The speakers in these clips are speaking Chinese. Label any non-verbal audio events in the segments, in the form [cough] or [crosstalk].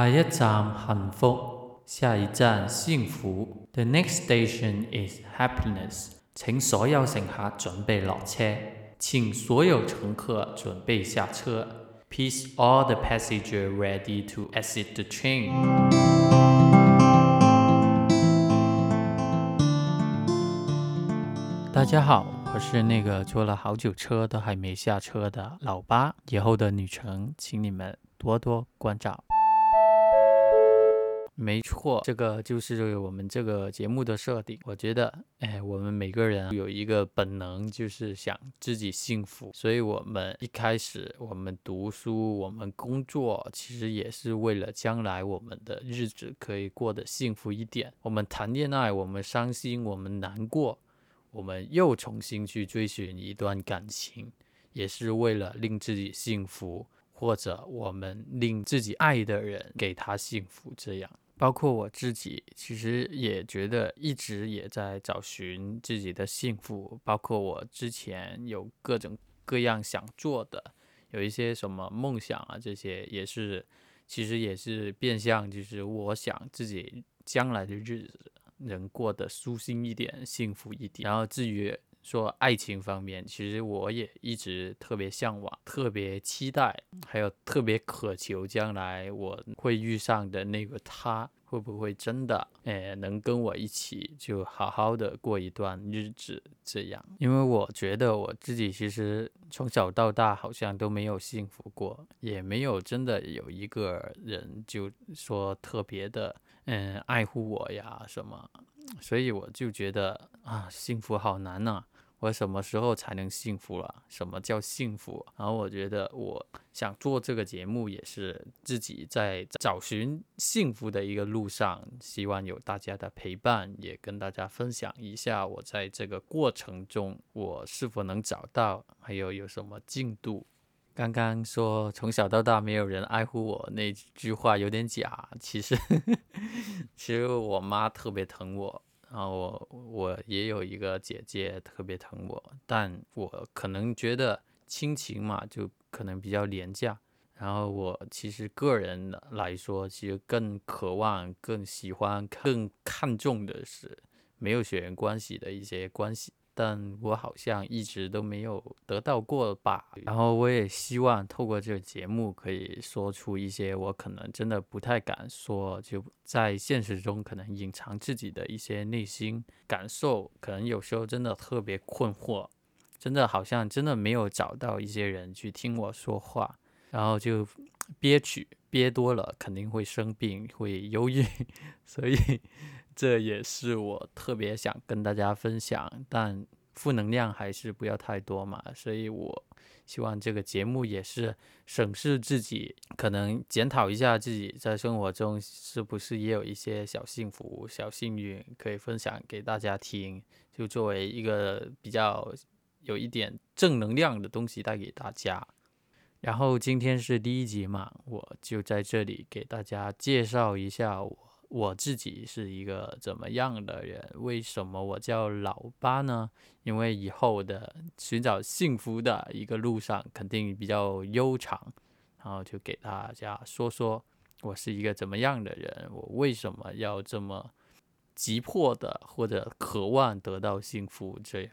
下一站幸福，下一站幸福。The next station is happiness。请所有乘客准备落车，请所有乘客准备下车。Please all the passengers ready to exit the train。大家好，我是那个坐了好久车都还没下车的老八。以后的旅程，请你们多多关照。没错，这个就是我们这个节目的设定。我觉得，哎，我们每个人有一个本能，就是想自己幸福。所以，我们一开始，我们读书，我们工作，其实也是为了将来我们的日子可以过得幸福一点。我们谈恋爱，我们伤心，我们难过，我们又重新去追寻一段感情，也是为了令自己幸福，或者我们令自己爱的人给他幸福，这样。包括我自己，其实也觉得一直也在找寻自己的幸福。包括我之前有各种各样想做的，有一些什么梦想啊，这些也是，其实也是变相，就是我想自己将来的日子能过得舒心一点、幸福一点。然后至于说爱情方面，其实我也一直特别向往、特别期待，还有特别渴求将来我会遇上的那个他，会不会真的，诶，能跟我一起就好好的过一段日子这样？因为我觉得我自己其实从小到大好像都没有幸福过，也没有真的有一个人就说特别的，嗯，爱护我呀什么。所以我就觉得啊，幸福好难呐！我什么时候才能幸福了？什么叫幸福？然后我觉得我想做这个节目，也是自己在找寻幸福的一个路上，希望有大家的陪伴，也跟大家分享一下我在这个过程中我是否能找到，还有有什么进度。刚刚说从小到大没有人爱护我那句话有点假，其实其实我妈特别疼我。然后我我也有一个姐姐特别疼我，但我可能觉得亲情嘛，就可能比较廉价。然后我其实个人来说，其实更渴望、更喜欢、更看重的是没有血缘关系的一些关系。但我好像一直都没有得到过吧。然后我也希望透过这个节目，可以说出一些我可能真的不太敢说，就在现实中可能隐藏自己的一些内心感受。可能有时候真的特别困惑，真的好像真的没有找到一些人去听我说话，然后就憋屈，憋多了肯定会生病，会忧郁，[laughs] 所以。这也是我特别想跟大家分享，但负能量还是不要太多嘛。所以我希望这个节目也是审视自己，可能检讨一下自己在生活中是不是也有一些小幸福、小幸运可以分享给大家听，就作为一个比较有一点正能量的东西带给大家。然后今天是第一集嘛，我就在这里给大家介绍一下我。我自己是一个怎么样的人？为什么我叫老八呢？因为以后的寻找幸福的一个路上肯定比较悠长，然后就给大家说说我是一个怎么样的人，我为什么要这么急迫的或者渴望得到幸福？这样，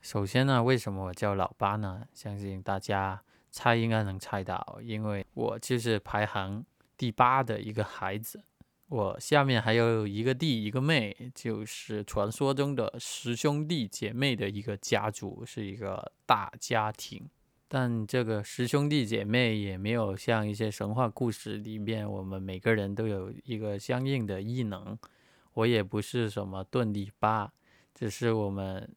首先呢，为什么我叫老八呢？相信大家猜应该能猜到，因为我就是排行第八的一个孩子。我下面还有一个弟一个妹，就是传说中的十兄弟姐妹的一个家族，是一个大家庭。但这个十兄弟姐妹也没有像一些神话故事里面，我们每个人都有一个相应的异能。我也不是什么遁地八，只是我们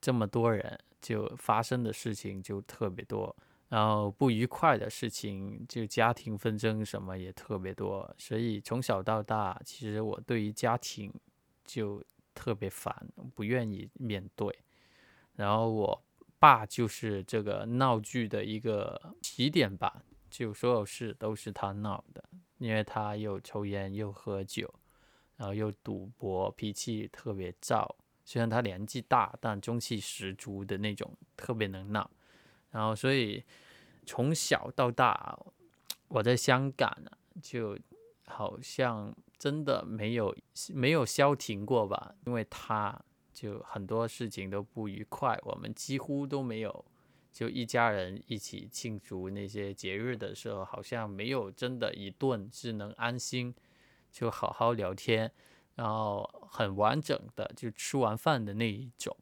这么多人，就发生的事情就特别多。然后不愉快的事情，就家庭纷争什么也特别多，所以从小到大，其实我对于家庭就特别烦，不愿意面对。然后我爸就是这个闹剧的一个起点吧，就所有事都是他闹的，因为他又抽烟又喝酒，然后又赌博，脾气特别躁。虽然他年纪大，但中气十足的那种，特别能闹。然后所以。从小到大，我在香港就好像真的没有没有消停过吧，因为他就很多事情都不愉快，我们几乎都没有就一家人一起庆祝那些节日的时候，好像没有真的一顿是能安心就好好聊天，然后很完整的就吃完饭的那一种。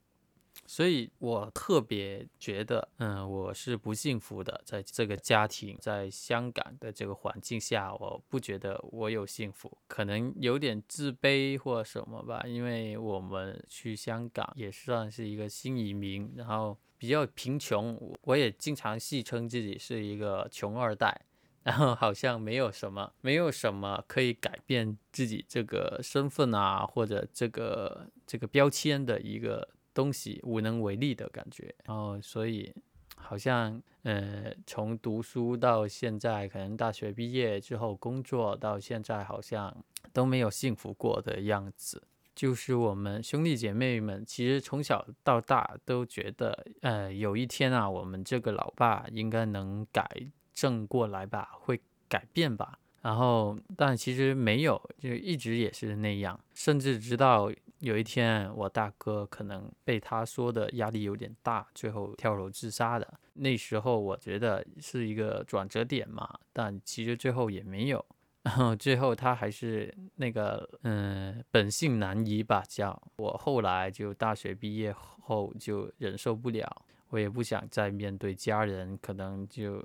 所以我特别觉得，嗯，我是不幸福的，在这个家庭，在香港的这个环境下，我不觉得我有幸福，可能有点自卑或什么吧。因为我们去香港也算是一个新移民，然后比较贫穷，我也经常戏称自己是一个穷二代，然后好像没有什么，没有什么可以改变自己这个身份啊，或者这个这个标签的一个。东西无能为力的感觉，然后所以好像呃，从读书到现在，可能大学毕业之后工作到现在，好像都没有幸福过的样子。就是我们兄弟姐妹们，其实从小到大都觉得，呃，有一天啊，我们这个老爸应该能改正过来吧，会改变吧。然后，但其实没有，就一直也是那样，甚至直到。有一天，我大哥可能被他说的压力有点大，最后跳楼自杀的。那时候我觉得是一个转折点嘛，但其实最后也没有。然后最后他还是那个，嗯，本性难移吧，叫我后来就大学毕业后就忍受不了，我也不想再面对家人，可能就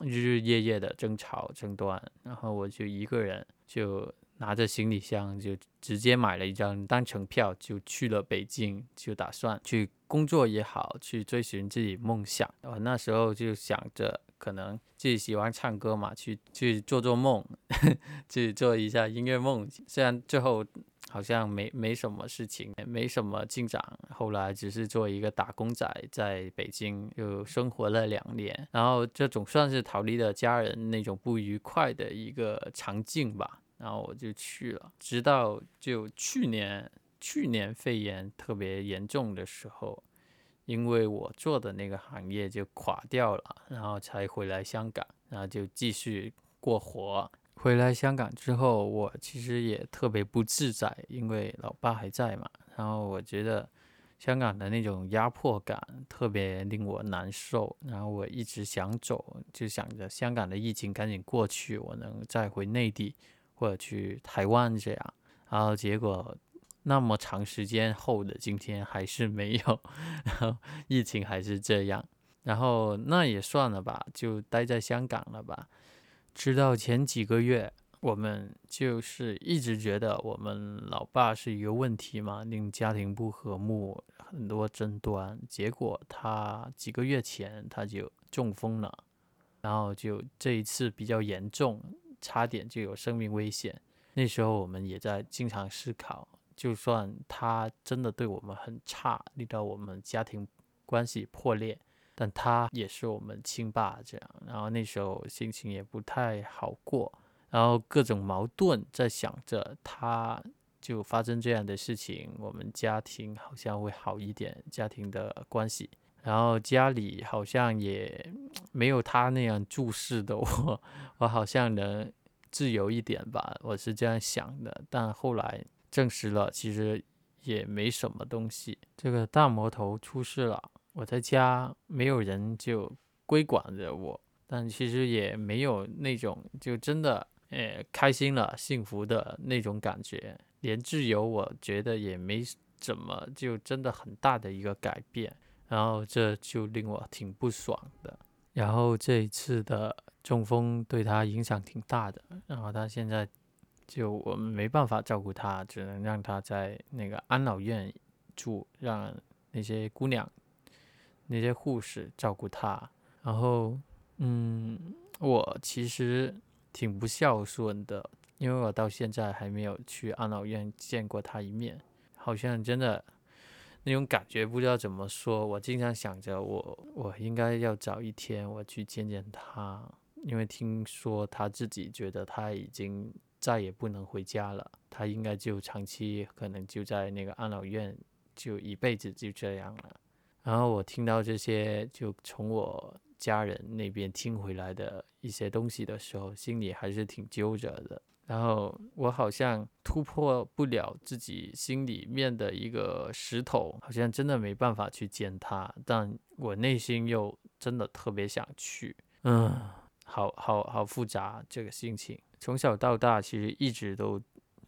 日日夜夜的争吵争端，然后我就一个人就。拿着行李箱就直接买了一张单程票，就去了北京，就打算去工作也好，去追寻自己梦想。我那时候就想着，可能自己喜欢唱歌嘛，去去做做梦，[laughs] 去做一下音乐梦。虽然最后好像没没什么事情，没什么进展。后来只是做一个打工仔，在北京就生活了两年，然后这总算是逃离了家人那种不愉快的一个场景吧。然后我就去了，直到就去年，去年肺炎特别严重的时候，因为我做的那个行业就垮掉了，然后才回来香港，然后就继续过活。回来香港之后，我其实也特别不自在，因为老爸还在嘛。然后我觉得香港的那种压迫感特别令我难受，然后我一直想走，就想着香港的疫情赶紧过去，我能再回内地。或者去台湾这样，然后结果那么长时间后的今天还是没有，然后疫情还是这样，然后那也算了吧，就待在香港了吧。直到前几个月，我们就是一直觉得我们老爸是一个问题嘛，令家庭不和睦，很多争端。结果他几个月前他就中风了，然后就这一次比较严重。差点就有生命危险。那时候我们也在经常思考，就算他真的对我们很差，令到我们家庭关系破裂，但他也是我们亲爸这样。然后那时候心情也不太好过，然后各种矛盾，在想着他就发生这样的事情，我们家庭好像会好一点，家庭的关系。然后家里好像也没有他那样注视的我，[laughs] 我好像能自由一点吧，我是这样想的。但后来证实了，其实也没什么东西。这个大魔头出事了，我在家没有人就归管着我，但其实也没有那种就真的诶开心了、幸福的那种感觉。连自由，我觉得也没怎么就真的很大的一个改变。然后这就令我挺不爽的。然后这一次的中风对他影响挺大的。然后他现在就我们没办法照顾他，只能让他在那个安老院住，让那些姑娘、那些护士照顾他。然后，嗯，我其实挺不孝顺的，因为我到现在还没有去安老院见过他一面，好像真的。那种感觉不知道怎么说，我经常想着我我应该要找一天我去见见他，因为听说他自己觉得他已经再也不能回家了，他应该就长期可能就在那个安老院，就一辈子就这样了。然后我听到这些，就从我家人那边听回来的一些东西的时候，心里还是挺揪着的。然后我好像突破不了自己心里面的一个石头，好像真的没办法去见他，但我内心又真的特别想去。嗯，好好好复杂这个心情。从小到大，其实一直都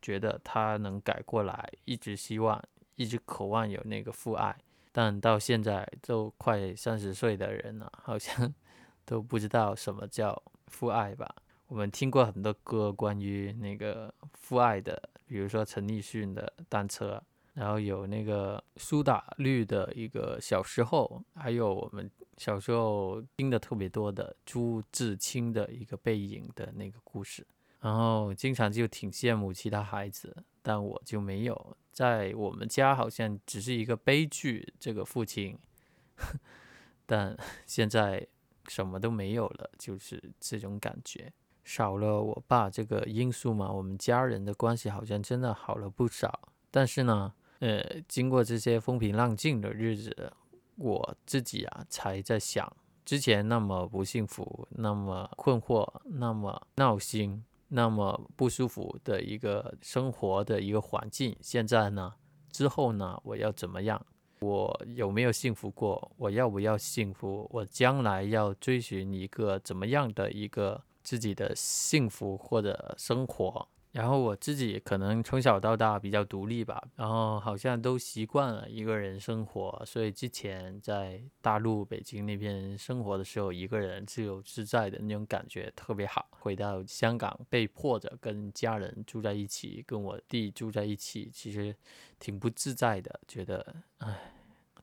觉得他能改过来，一直希望，一直渴望有那个父爱。但到现在都快三十岁的人了，好像 [laughs] 都不知道什么叫父爱吧。我们听过很多歌关于那个父爱的，比如说陈奕迅的《单车》，然后有那个苏打绿的一个小时候，还有我们小时候听的特别多的朱自清的一个背影的那个故事，然后经常就挺羡慕其他孩子，但我就没有，在我们家好像只是一个悲剧，这个父亲，[laughs] 但现在什么都没有了，就是这种感觉。少了我爸这个因素嘛，我们家人的关系好像真的好了不少。但是呢，呃，经过这些风平浪静的日子，我自己啊才在想，之前那么不幸福、那么困惑、那么闹心、那么不舒服的一个生活的一个环境，现在呢，之后呢，我要怎么样？我有没有幸福过？我要不要幸福？我将来要追寻一个怎么样的一个？自己的幸福或者生活，然后我自己可能从小到大比较独立吧，然后好像都习惯了一个人生活，所以之前在大陆北京那边生活的时候，一个人自由自在的那种感觉特别好。回到香港，被迫着跟家人住在一起，跟我弟住在一起，其实挺不自在的，觉得唉，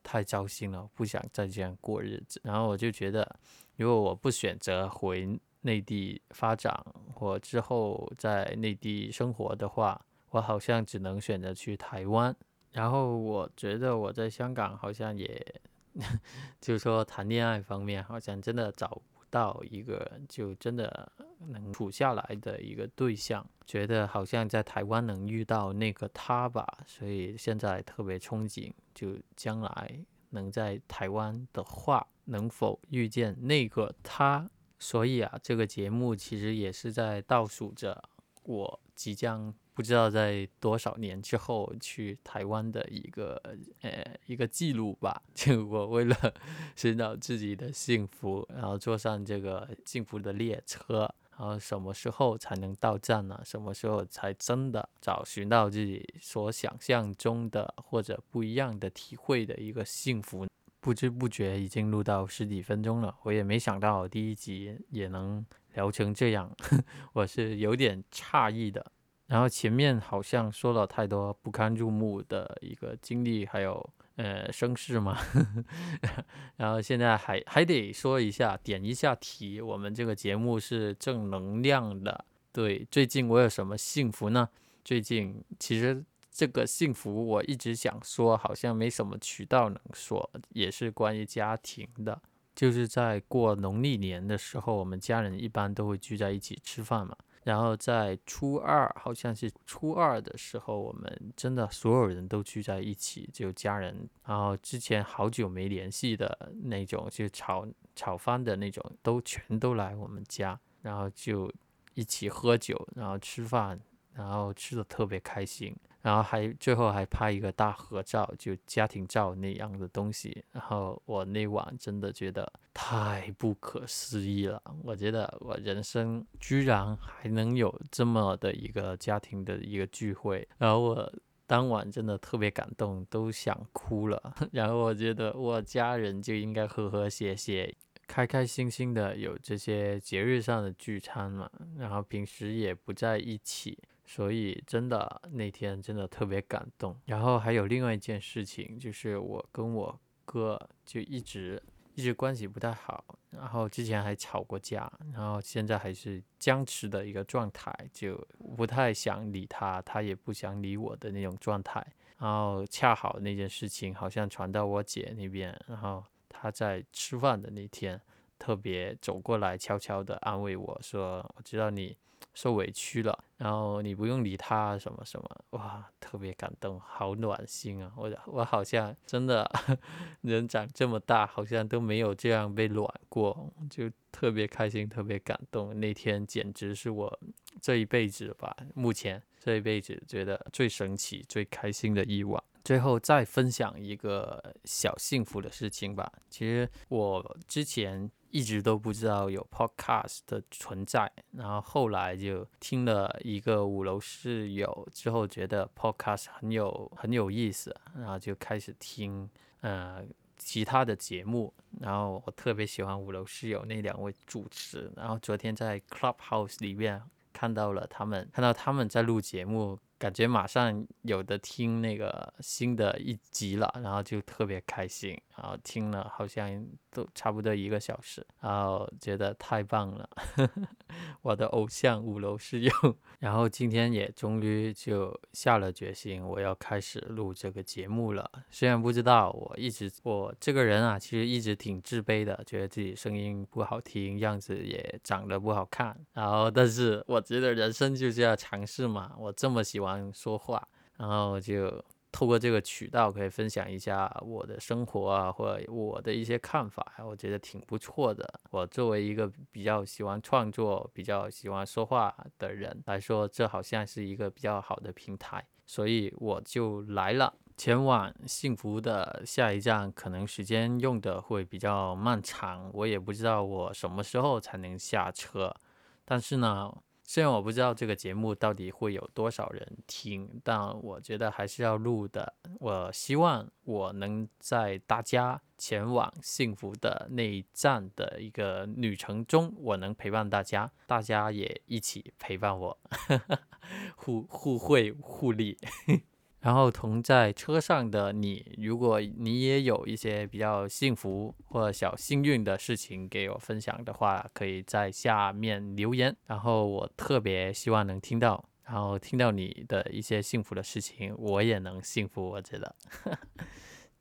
太糟心了，不想再这样过日子。然后我就觉得，如果我不选择回。内地发展或之后在内地生活的话，我好像只能选择去台湾。然后我觉得我在香港好像也，[laughs] 就是说谈恋爱方面好像真的找不到一个就真的能处下来的一个对象。觉得好像在台湾能遇到那个他吧，所以现在特别憧憬，就将来能在台湾的话，能否遇见那个他。所以啊，这个节目其实也是在倒数着我即将不知道在多少年之后去台湾的一个呃一个记录吧。[laughs] 就我为了 [laughs] 寻找自己的幸福，然后坐上这个幸福的列车，然后什么时候才能到站呢？什么时候才真的找寻到自己所想象中的或者不一样的体会的一个幸福？不知不觉已经录到十几分钟了，我也没想到第一集也能聊成这样，[laughs] 我是有点诧异的。然后前面好像说了太多不堪入目的一个经历，还有呃声势嘛，[laughs] 然后现在还还得说一下，点一下题，我们这个节目是正能量的。对，最近我有什么幸福呢？最近其实。这个幸福，我一直想说，好像没什么渠道能说，也是关于家庭的。就是在过农历年的时候，我们家人一般都会聚在一起吃饭嘛。然后在初二，好像是初二的时候，我们真的所有人都聚在一起，就家人。然后之前好久没联系的那种，就炒炒饭的那种，都全都来我们家，然后就一起喝酒，然后吃饭，然后吃的特别开心。然后还最后还拍一个大合照，就家庭照那样的东西。然后我那晚真的觉得太不可思议了，我觉得我人生居然还能有这么的一个家庭的一个聚会。然后我当晚真的特别感动，都想哭了。[laughs] 然后我觉得我家人就应该和和谐谐、开开心心的有这些节日上的聚餐嘛。然后平时也不在一起。所以真的那天真的特别感动，然后还有另外一件事情，就是我跟我哥就一直一直关系不太好，然后之前还吵过架，然后现在还是僵持的一个状态，就不太想理他，他也不想理我的那种状态。然后恰好那件事情好像传到我姐那边，然后她在吃饭的那天特别走过来，悄悄的安慰我说：“我知道你。”受委屈了，然后你不用理他什么什么，哇，特别感动，好暖心啊！我我好像真的 [laughs] 人长这么大，好像都没有这样被暖过，就特别开心，特别感动。那天简直是我这一辈子吧，目前这一辈子觉得最神奇、最开心的一晚。最后再分享一个小幸福的事情吧。其实我之前一直都不知道有 podcast 的存在，然后后来就听了一个五楼室友之后，觉得 podcast 很有很有意思，然后就开始听呃其他的节目。然后我特别喜欢五楼室友那两位主持。然后昨天在 Clubhouse 里面看到了他们，看到他们在录节目。感觉马上有的听那个新的一集了，然后就特别开心，然后听了好像都差不多一个小时，然后觉得太棒了，[laughs] 我的偶像五楼室友。[laughs] 然后今天也终于就下了决心，我要开始录这个节目了。虽然不知道，我一直我这个人啊，其实一直挺自卑的，觉得自己声音不好听，样子也长得不好看。然后，但是我觉得人生就是要尝试嘛，我这么喜欢。说话，然后就透过这个渠道可以分享一下我的生活啊，或者我的一些看法，我觉得挺不错的。我作为一个比较喜欢创作、比较喜欢说话的人来说，这好像是一个比较好的平台，所以我就来了。前往幸福的下一站，可能时间用的会比较漫长，我也不知道我什么时候才能下车，但是呢。虽然我不知道这个节目到底会有多少人听，但我觉得还是要录的。我希望我能在大家前往幸福的那一站的一个旅程中，我能陪伴大家，大家也一起陪伴我，[laughs] 互互惠互利。然后同在车上的你，如果你也有一些比较幸福或小幸运的事情给我分享的话，可以在下面留言。然后我特别希望能听到，然后听到你的一些幸福的事情，我也能幸福。我觉得，[laughs]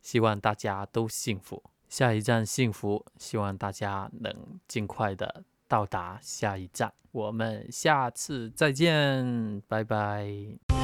希望大家都幸福。下一站幸福，希望大家能尽快的到达下一站。我们下次再见，拜拜。